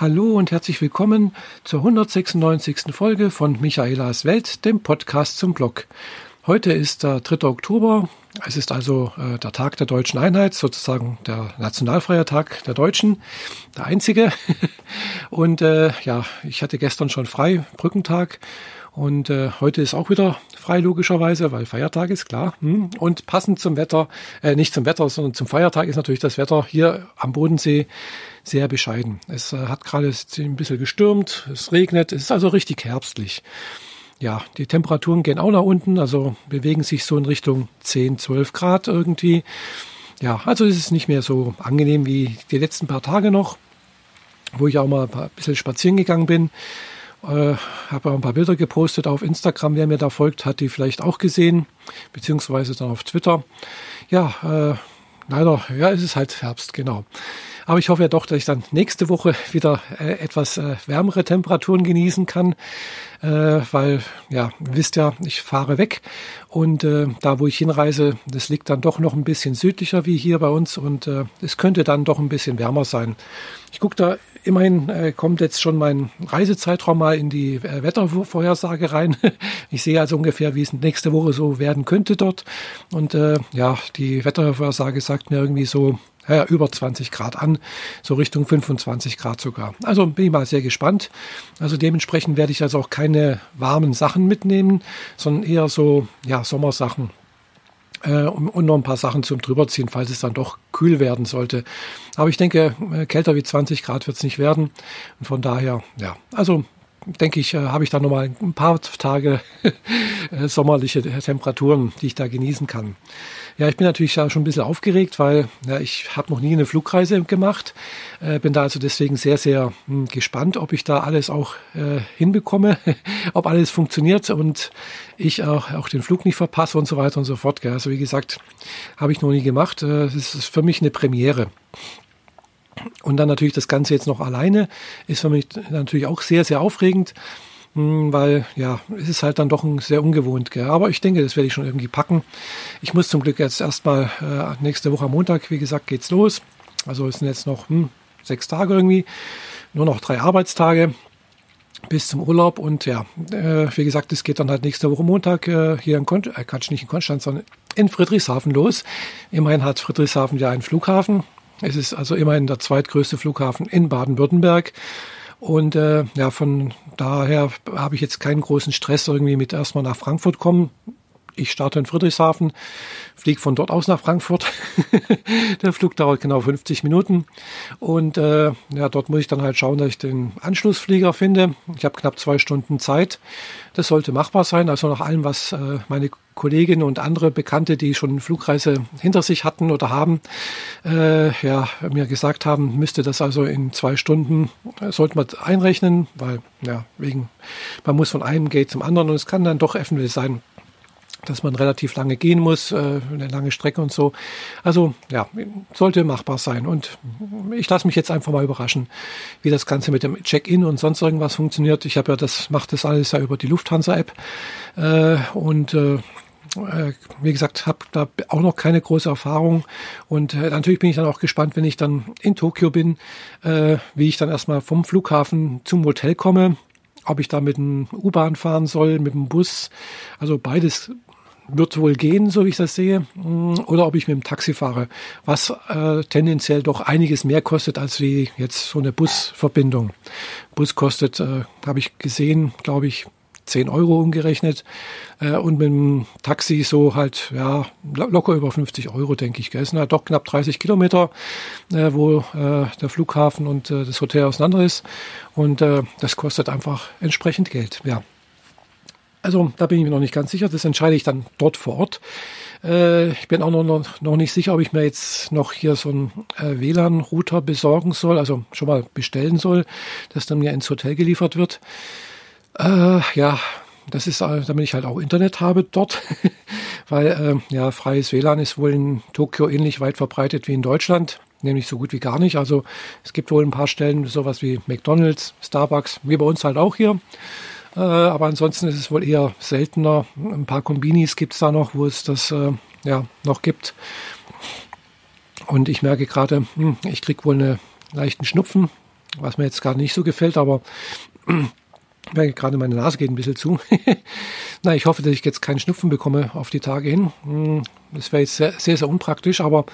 Hallo und herzlich willkommen zur 196. Folge von Michaelas Welt, dem Podcast zum Blog. Heute ist der 3. Oktober. Es ist also äh, der Tag der deutschen Einheit, sozusagen der Nationalfeiertag der Deutschen, der einzige. und äh, ja, ich hatte gestern schon frei, Brückentag. Und äh, heute ist auch wieder frei, logischerweise, weil Feiertag ist, klar. Hm. Und passend zum Wetter, äh, nicht zum Wetter, sondern zum Feiertag ist natürlich das Wetter hier am Bodensee sehr bescheiden. Es äh, hat gerade ein bisschen gestürmt, es regnet, es ist also richtig herbstlich. Ja, die Temperaturen gehen auch nach unten, also bewegen sich so in Richtung 10, 12 Grad irgendwie. Ja, also es ist nicht mehr so angenehm wie die letzten paar Tage noch, wo ich auch mal ein bisschen spazieren gegangen bin. Äh, habe ein paar Bilder gepostet auf Instagram. Wer mir da folgt, hat die vielleicht auch gesehen, beziehungsweise dann auf Twitter. Ja, äh, leider, ja, es ist halt Herbst, genau. Aber ich hoffe ja doch, dass ich dann nächste Woche wieder äh, etwas äh, wärmere Temperaturen genießen kann, äh, weil, ja, wisst ja, ich fahre weg und äh, da, wo ich hinreise, das liegt dann doch noch ein bisschen südlicher wie hier bei uns und äh, es könnte dann doch ein bisschen wärmer sein. Ich gucke da immerhin äh, kommt jetzt schon mein Reisezeitraum mal in die Wettervorhersage rein. Ich sehe also ungefähr, wie es nächste Woche so werden könnte dort. Und ja, die Wettervorhersage sagt mir irgendwie so ja, über 20 Grad an, so Richtung 25 Grad sogar. Also bin ich mal sehr gespannt. Also dementsprechend werde ich also auch keine warmen Sachen mitnehmen, sondern eher so ja, Sommersachen äh, und noch ein paar Sachen zum drüberziehen, falls es dann doch kühl werden sollte. Aber ich denke, äh, kälter wie 20 Grad wird es nicht werden. Und von daher, ja, also denke ich, äh, habe ich dann nochmal ein paar Tage äh, sommerliche Temperaturen, die ich da genießen kann. Ja, ich bin natürlich schon ein bisschen aufgeregt, weil ja, ich habe noch nie eine Flugreise gemacht. Äh, bin da also deswegen sehr, sehr mh, hm, gespannt, ob ich da alles auch äh, hinbekomme, ob alles funktioniert und ich auch, auch den Flug nicht verpasse und so weiter und so fort. Gell. Also wie gesagt, habe ich noch nie gemacht. Äh, es ist für mich eine Premiere. Und dann natürlich das Ganze jetzt noch alleine ist für mich natürlich auch sehr, sehr aufregend, weil ja, es ist halt dann doch ein sehr ungewohnt. Gell? Aber ich denke, das werde ich schon irgendwie packen. Ich muss zum Glück jetzt erstmal äh, nächste Woche am Montag, wie gesagt, geht's los. Also es sind jetzt noch hm, sechs Tage irgendwie, nur noch drei Arbeitstage bis zum Urlaub und ja, äh, wie gesagt, es geht dann halt nächste Woche Montag äh, hier in Kon äh, Quatsch, nicht in Konstanz, sondern in Friedrichshafen los. Immerhin hat Friedrichshafen ja einen Flughafen, es ist also immerhin der zweitgrößte Flughafen in Baden-Württemberg. Und äh, ja, von daher habe ich jetzt keinen großen Stress irgendwie mit erstmal nach Frankfurt kommen. Ich starte in Friedrichshafen, fliege von dort aus nach Frankfurt. Der Flug dauert genau 50 Minuten. Und äh, ja, dort muss ich dann halt schauen, dass ich den Anschlussflieger finde. Ich habe knapp zwei Stunden Zeit. Das sollte machbar sein. Also nach allem, was äh, meine Kolleginnen und andere Bekannte, die schon Flugreise hinter sich hatten oder haben, äh, ja, mir gesagt haben, müsste das also in zwei Stunden, äh, sollte man einrechnen, weil, ja, wegen, man muss von einem Gate zum anderen und es kann dann doch eventuell sein, dass man relativ lange gehen muss, äh, eine lange Strecke und so. Also ja, sollte machbar sein. Und ich lasse mich jetzt einfach mal überraschen, wie das Ganze mit dem Check-in und sonst irgendwas funktioniert. Ich habe ja das, mache das alles ja über die Lufthansa-App. Äh, und äh, äh, wie gesagt, habe da auch noch keine große Erfahrung. Und äh, natürlich bin ich dann auch gespannt, wenn ich dann in Tokio bin, äh, wie ich dann erstmal vom Flughafen zum Hotel komme, ob ich da mit dem U-Bahn fahren soll, mit dem Bus, also beides wird wohl gehen, so wie ich das sehe, mm, oder ob ich mit dem Taxi fahre, was äh, tendenziell doch einiges mehr kostet als wie jetzt so eine Busverbindung. Bus kostet, äh, habe ich gesehen, glaube ich, 10 Euro umgerechnet. Äh, und mit dem Taxi so halt, ja, locker über 50 Euro, denke ich. Es sind halt doch knapp 30 Kilometer, äh, wo äh, der Flughafen und äh, das Hotel auseinander ist. Und äh, das kostet einfach entsprechend Geld, ja. Also da bin ich mir noch nicht ganz sicher. Das entscheide ich dann dort vor Ort. Äh, ich bin auch noch, noch nicht sicher, ob ich mir jetzt noch hier so einen äh, WLAN-Router besorgen soll, also schon mal bestellen soll, dass dann mir ins Hotel geliefert wird. Äh, ja, das ist, damit ich halt auch Internet habe dort, weil äh, ja freies WLAN ist wohl in Tokio ähnlich weit verbreitet wie in Deutschland, nämlich so gut wie gar nicht. Also es gibt wohl ein paar Stellen, sowas wie McDonald's, Starbucks, wie bei uns halt auch hier. Äh, aber ansonsten ist es wohl eher seltener. Ein paar Kombinis gibt es da noch, wo es das äh, ja noch gibt. Und ich merke gerade, hm, ich kriege wohl einen leichten Schnupfen was mir jetzt gerade nicht so gefällt, aber weil gerade meine Nase geht ein bisschen zu. Na, ich hoffe, dass ich jetzt keinen Schnupfen bekomme auf die Tage hin. Hm, das wäre jetzt sehr, sehr, sehr, unpraktisch, aber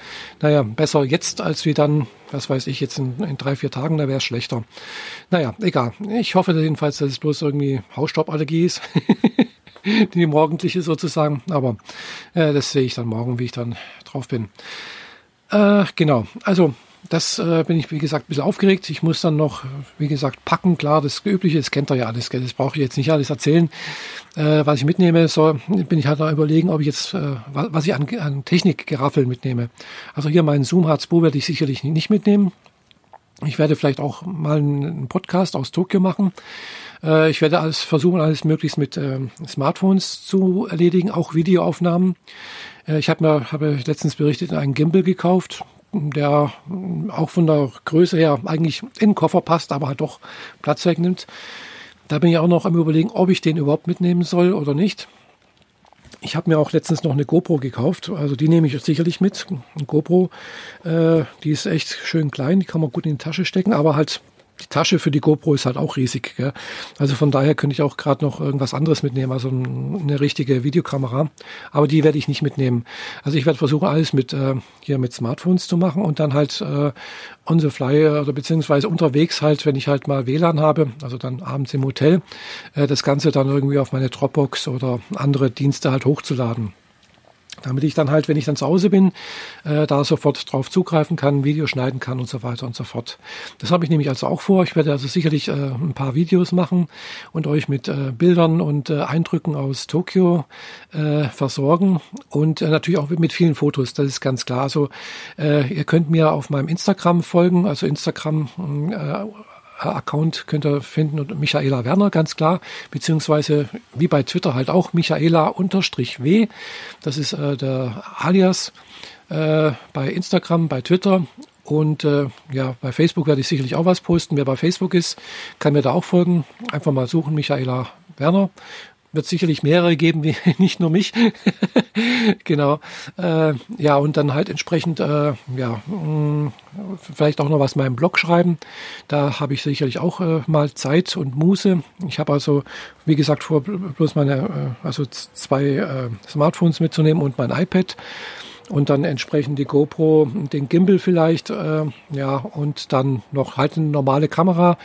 naja, besser jetzt als wie dann, was weiß ich, jetzt in, in drei, vier Tagen, da wäre es schlechter. Naja, egal. Ich hoffe jedenfalls, dass es bloß irgendwie Hausstauballergie ist. die morgendliche sozusagen. Aber äh, das sehe ich dann morgen, wie ich dann drauf bin. Äh, genau, also das äh, bin ich, wie gesagt, ein bisschen aufgeregt. Ich muss dann noch, wie gesagt, packen. Klar, das Übliche, das kennt ihr ja alles. Gell? Das brauche ich jetzt nicht alles erzählen. Äh, was ich mitnehme, so bin ich halt noch überlegen, ob ich jetzt, äh, was ich an, an Technikgeraffel mitnehme. Also hier meinen Zoom H2 werde ich sicherlich nicht mitnehmen. Ich werde vielleicht auch mal einen Podcast aus Tokio machen. Äh, ich werde alles versuchen, alles möglichst mit äh, Smartphones zu erledigen, auch Videoaufnahmen. Äh, ich habe mir habe letztens berichtet, einen Gimbal gekauft der auch von der Größe her eigentlich in den Koffer passt, aber halt doch Platz wegnimmt. Da bin ich auch noch am überlegen, ob ich den überhaupt mitnehmen soll oder nicht. Ich habe mir auch letztens noch eine GoPro gekauft, also die nehme ich sicherlich mit. Eine GoPro, äh, die ist echt schön klein, die kann man gut in die Tasche stecken, aber halt die Tasche für die GoPro ist halt auch riesig. Gell? Also von daher könnte ich auch gerade noch irgendwas anderes mitnehmen, also eine richtige Videokamera. Aber die werde ich nicht mitnehmen. Also ich werde versuchen, alles mit äh, hier mit Smartphones zu machen und dann halt äh, on the fly oder beziehungsweise unterwegs halt, wenn ich halt mal WLAN habe, also dann abends im Hotel, äh, das Ganze dann irgendwie auf meine Dropbox oder andere Dienste halt hochzuladen damit ich dann halt, wenn ich dann zu Hause bin, äh, da sofort drauf zugreifen kann, Video schneiden kann und so weiter und so fort. Das habe ich nämlich also auch vor. Ich werde also sicherlich äh, ein paar Videos machen und euch mit äh, Bildern und äh, Eindrücken aus Tokio äh, versorgen und äh, natürlich auch mit vielen Fotos, das ist ganz klar. Also äh, ihr könnt mir auf meinem Instagram folgen, also Instagram äh, Account könnt ihr finden und Michaela Werner, ganz klar, beziehungsweise wie bei Twitter halt auch Michaela-W. Das ist äh, der Alias äh, bei Instagram, bei Twitter. Und äh, ja, bei Facebook werde ich sicherlich auch was posten. Wer bei Facebook ist, kann mir da auch folgen. Einfach mal suchen, Michaela Werner wird sicherlich mehrere geben, wie nicht nur mich. genau. Äh, ja, und dann halt entsprechend, äh, ja, mh, mm, vielleicht auch noch was in meinem Blog schreiben. Da habe ich sicherlich auch äh, mal Zeit und Muße. Ich habe also, wie gesagt, vor, bloß meine, äh, also zwei äh, Smartphones mitzunehmen und mein iPad und dann entsprechend die GoPro, den Gimbal vielleicht, äh, ja, und dann noch halt eine normale Kamera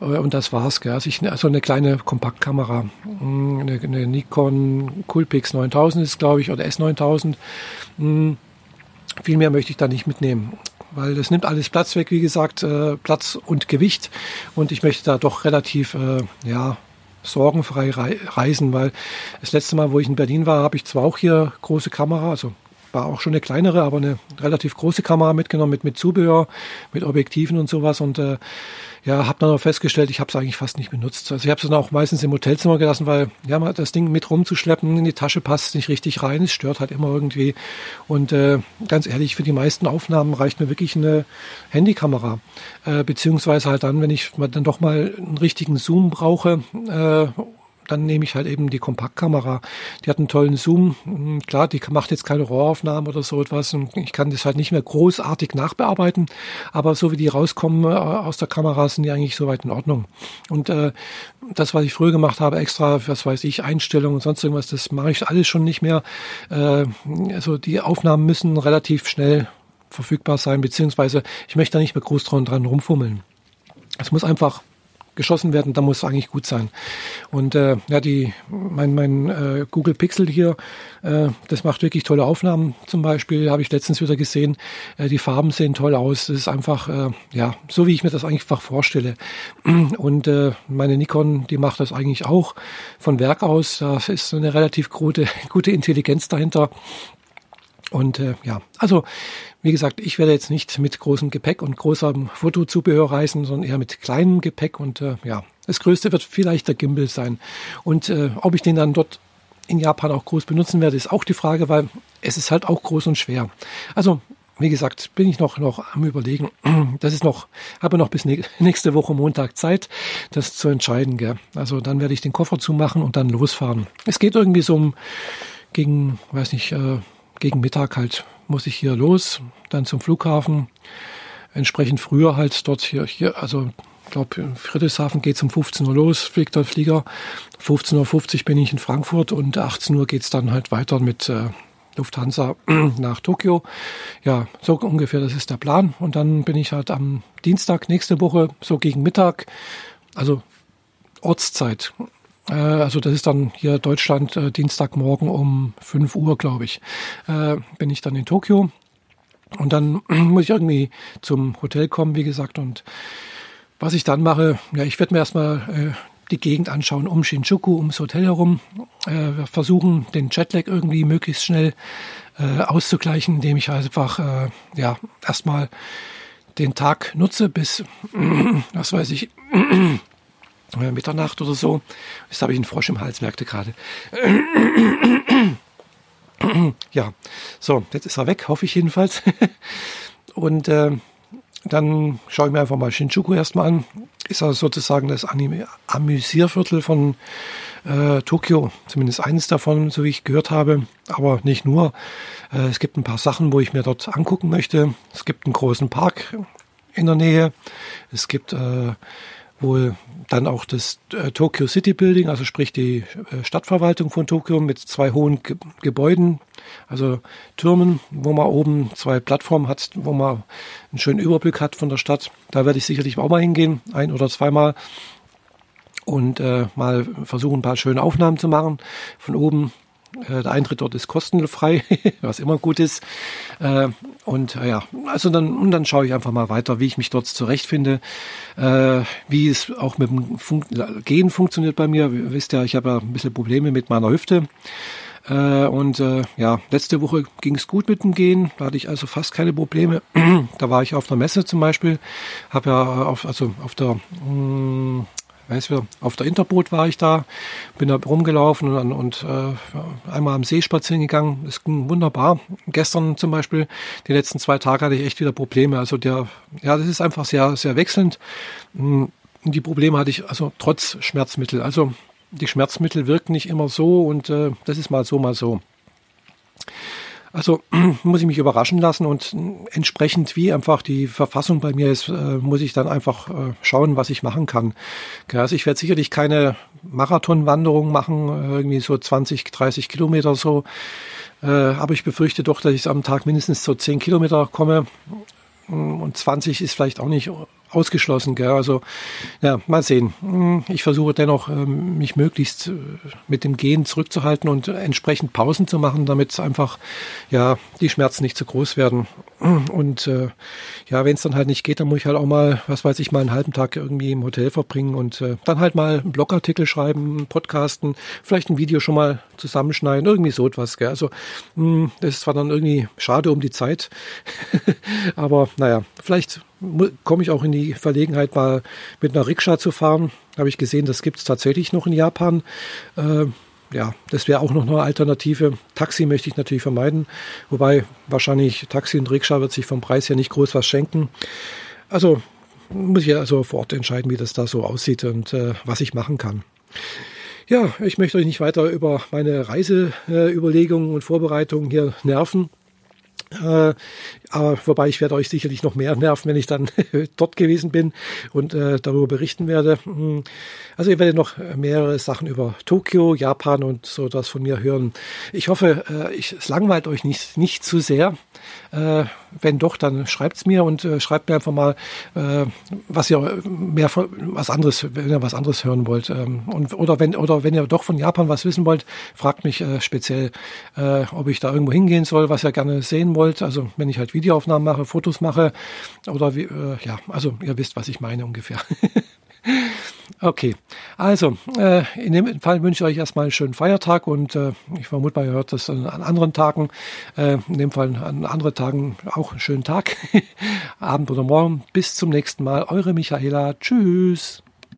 äh, und das war's. Gell. Also, ich, also eine kleine Kompaktkamera, hm, eine, eine Nikon Coolpix 9000 ist glaube ich oder S9000. Hm, viel mehr möchte ich da nicht mitnehmen weil das nimmt alles Platz weg, wie gesagt, äh, Platz und Gewicht. Und ich möchte da doch relativ, äh, ja, sorgenfrei reisen, weil das letzte Mal, wo ich in Berlin war, habe ich zwar auch hier große Kamera, also war auch schon eine kleinere, aber eine relativ große Kamera mitgenommen mit, mit Zubehör, mit Objektiven und sowas und äh, ja, habe dann auch festgestellt, ich habe es eigentlich fast nicht benutzt. Also ich habe es dann auch meistens im Hotelzimmer gelassen, weil ja, das Ding mit rumzuschleppen in die Tasche passt nicht richtig rein, es stört halt immer irgendwie. Und äh, ganz ehrlich, für die meisten Aufnahmen reicht mir wirklich eine Handykamera, äh, beziehungsweise halt dann, wenn ich dann doch mal einen richtigen Zoom brauche äh, dann nehme ich halt eben die Kompaktkamera. Die hat einen tollen Zoom. Hm, klar, die macht jetzt keine Rohraufnahmen oder so etwas und ich kann das halt nicht mehr großartig nachbearbeiten, aber so wie die rauskommen äh, aus der Kamera sind die eigentlich soweit in Ordnung. Und äh, das, was ich früher gemacht habe, extra, was weiß ich, Einstellungen und sonst irgendwas, das mache ich alles schon nicht mehr. Äh, also die Aufnahmen müssen relativ schnell verfügbar sein, beziehungsweise ich möchte da nicht mehr groß dran rumfummeln. Es muss einfach geschossen werden, da muss es eigentlich gut sein. Und äh, ja, die, mein, mein äh, Google Pixel hier, äh, das macht wirklich tolle Aufnahmen. Zum Beispiel habe ich letztens wieder gesehen, äh, die Farben sehen toll aus. Das ist einfach, äh, ja, so wie ich mir das einfach vorstelle. Und äh, meine Nikon, die macht das eigentlich auch von Werk aus. Da ist eine relativ gute, gute Intelligenz dahinter. Und äh, ja, also wie gesagt, ich werde jetzt nicht mit großem Gepäck und großem Fotozubehör reisen, sondern eher mit kleinem Gepäck. Und äh, ja, das Größte wird vielleicht der Gimbal sein. Und äh, ob ich den dann dort in Japan auch groß benutzen werde, ist auch die Frage, weil es ist halt auch groß und schwer. Also wie gesagt, bin ich noch, noch am überlegen. Das ist noch, habe noch bis nächste Woche Montag Zeit, das zu entscheiden. Gell? Also dann werde ich den Koffer zumachen und dann losfahren. Es geht irgendwie so um gegen, weiß nicht, äh, gegen Mittag halt muss ich hier los, dann zum Flughafen. Entsprechend früher halt dort hier, hier, also glaube, in Friedrichshafen geht es um 15 Uhr los, fliegt der Flieger. 15.50 Uhr bin ich in Frankfurt und 18 Uhr geht es dann halt weiter mit äh, Lufthansa nach Tokio. Ja, so ungefähr, das ist der Plan. Und dann bin ich halt am Dienstag nächste Woche, so gegen Mittag, also Ortszeit. Äh, also das ist dann hier Deutschland äh, Dienstagmorgen um 5 Uhr, glaube ich, äh, bin ich dann in Tokio. Und dann muss ich irgendwie zum Hotel kommen, wie gesagt. Und was ich dann mache, ja, ich werde mir erstmal die Gegend anschauen um Shinjuku, ums Hotel herum. wir versuchen, den Jetlag irgendwie möglichst schnell auszugleichen, indem ich einfach ja erstmal den Tag nutze bis, was weiß ich, Mitternacht oder so. Jetzt habe ich einen Frosch im Hals, merkte gerade. ja, so, jetzt ist er weg, hoffe ich jedenfalls. Und äh, dann schaue ich mir einfach mal Shinjuku erstmal an. Ist also sozusagen das Anime Amüsierviertel von äh, Tokio, zumindest eines davon, so wie ich gehört habe, aber nicht nur. Äh, es gibt ein paar Sachen, wo ich mir dort angucken möchte. Es gibt einen großen Park in der Nähe. Es gibt äh, wohl dann auch das äh, Tokyo City Building, also sprich die äh, Stadtverwaltung von Tokio mit zwei hohen Ge Gebäuden, also Türmen, wo man oben zwei Plattformen hat, wo man einen schönen Überblick hat von der Stadt. Da werde ich sicherlich auch mal hingehen, ein oder zweimal und äh, mal versuchen, ein paar schöne Aufnahmen zu machen von oben. Äh, der Eintritt dort ist kostenfrei, was immer gut ist. Äh, und äh, ja, also dann, und dann schaue ich einfach mal weiter, wie ich mich dort zurechtfinde, wie es auch mit dem Fun Gehen funktioniert bei mir. Ihr wisst ja, ich habe ja ein bisschen Probleme mit meiner Hüfte. und ja, letzte Woche ging es gut mit dem Gehen, da hatte ich also fast keine Probleme. da war ich auf der Messe zum Beispiel, habe ja auf, also auf der mh, Weißt du, auf der Interboot war ich da, bin da rumgelaufen und, und äh, einmal am See spazieren gegangen. Es ging wunderbar. Gestern zum Beispiel, die letzten zwei Tage hatte ich echt wieder Probleme. Also der, ja, das ist einfach sehr, sehr wechselnd. Hm, die Probleme hatte ich also trotz Schmerzmittel. Also die Schmerzmittel wirken nicht immer so und äh, das ist mal so, mal so. Also muss ich mich überraschen lassen und entsprechend wie einfach die Verfassung bei mir ist, äh, muss ich dann einfach äh, schauen, was ich machen kann. Also ich werde sicherlich keine Marathonwanderung machen, äh, irgendwie so 20, 30 Kilometer so. Aber ich befürchte doch, dass ich am Tag mindestens so 10 Kilometer komme. Und 20 ist vielleicht auch nicht ausgeschlossen. Gell? Also ja, mal sehen. Hm, ich versuche dennoch, ähm, mich möglichst äh, mit dem Gehen zurückzuhalten und entsprechend Pausen zu machen, damit einfach ja die Schmerzen nicht zu groß werden. Und äh, ja, wenn es dann halt nicht geht, dann muss ich halt auch mal, was weiß ich, mal einen halben Tag irgendwie im Hotel verbringen und äh, dann halt mal einen Blogartikel schreiben, podcasten, vielleicht ein Video schon mal zusammenschneiden, irgendwie so etwas. Gell? Also mh, hm, das ist zwar dann irgendwie schade um die Zeit, aber naja, vielleicht komme ich auch in die Verlegenheit, mal mit einer Rikscha zu fahren. Habe ich gesehen, das gibt es tatsächlich noch in Japan. Äh, ja, das wäre auch noch eine Alternative. Taxi möchte ich natürlich vermeiden, wobei wahrscheinlich Taxi und Rikscha wird sich vom Preis her nicht groß was schenken. Also muss ich also vor Ort entscheiden, wie das da so aussieht und äh, was ich machen kann. Ja, ich möchte euch nicht weiter über meine Reiseüberlegungen äh, und Vorbereitungen hier nerven. Äh, aber wobei ich werde euch sicherlich noch mehr nerven, wenn ich dann dort gewesen bin und äh, darüber berichten werde. Hm. Also ihr werdet noch mehrere Sachen über Tokio, Japan und so das von mir hören. Ich hoffe, äh, ich, es langweilt euch nicht, nicht zu sehr. Äh, wenn doch, dann schreibt's mir und äh, schreibt mir einfach mal, äh, was ihr mehr was anderes, wenn ihr was anderes hören wollt. Ähm, und, oder wenn oder wenn ihr doch von Japan was wissen wollt, fragt mich äh, speziell, äh, ob ich da irgendwo hingehen soll, was ihr gerne sehen wollt. Also wenn ich halt Videoaufnahmen mache, Fotos mache oder wie, äh, ja, also ihr wisst, was ich meine ungefähr. Okay, also äh, in dem Fall wünsche ich euch erstmal einen schönen Feiertag und äh, ich vermute mal, ihr hört das an, an anderen Tagen. Äh, in dem Fall an anderen Tagen auch einen schönen Tag, Abend oder Morgen. Bis zum nächsten Mal. Eure Michaela. Tschüss.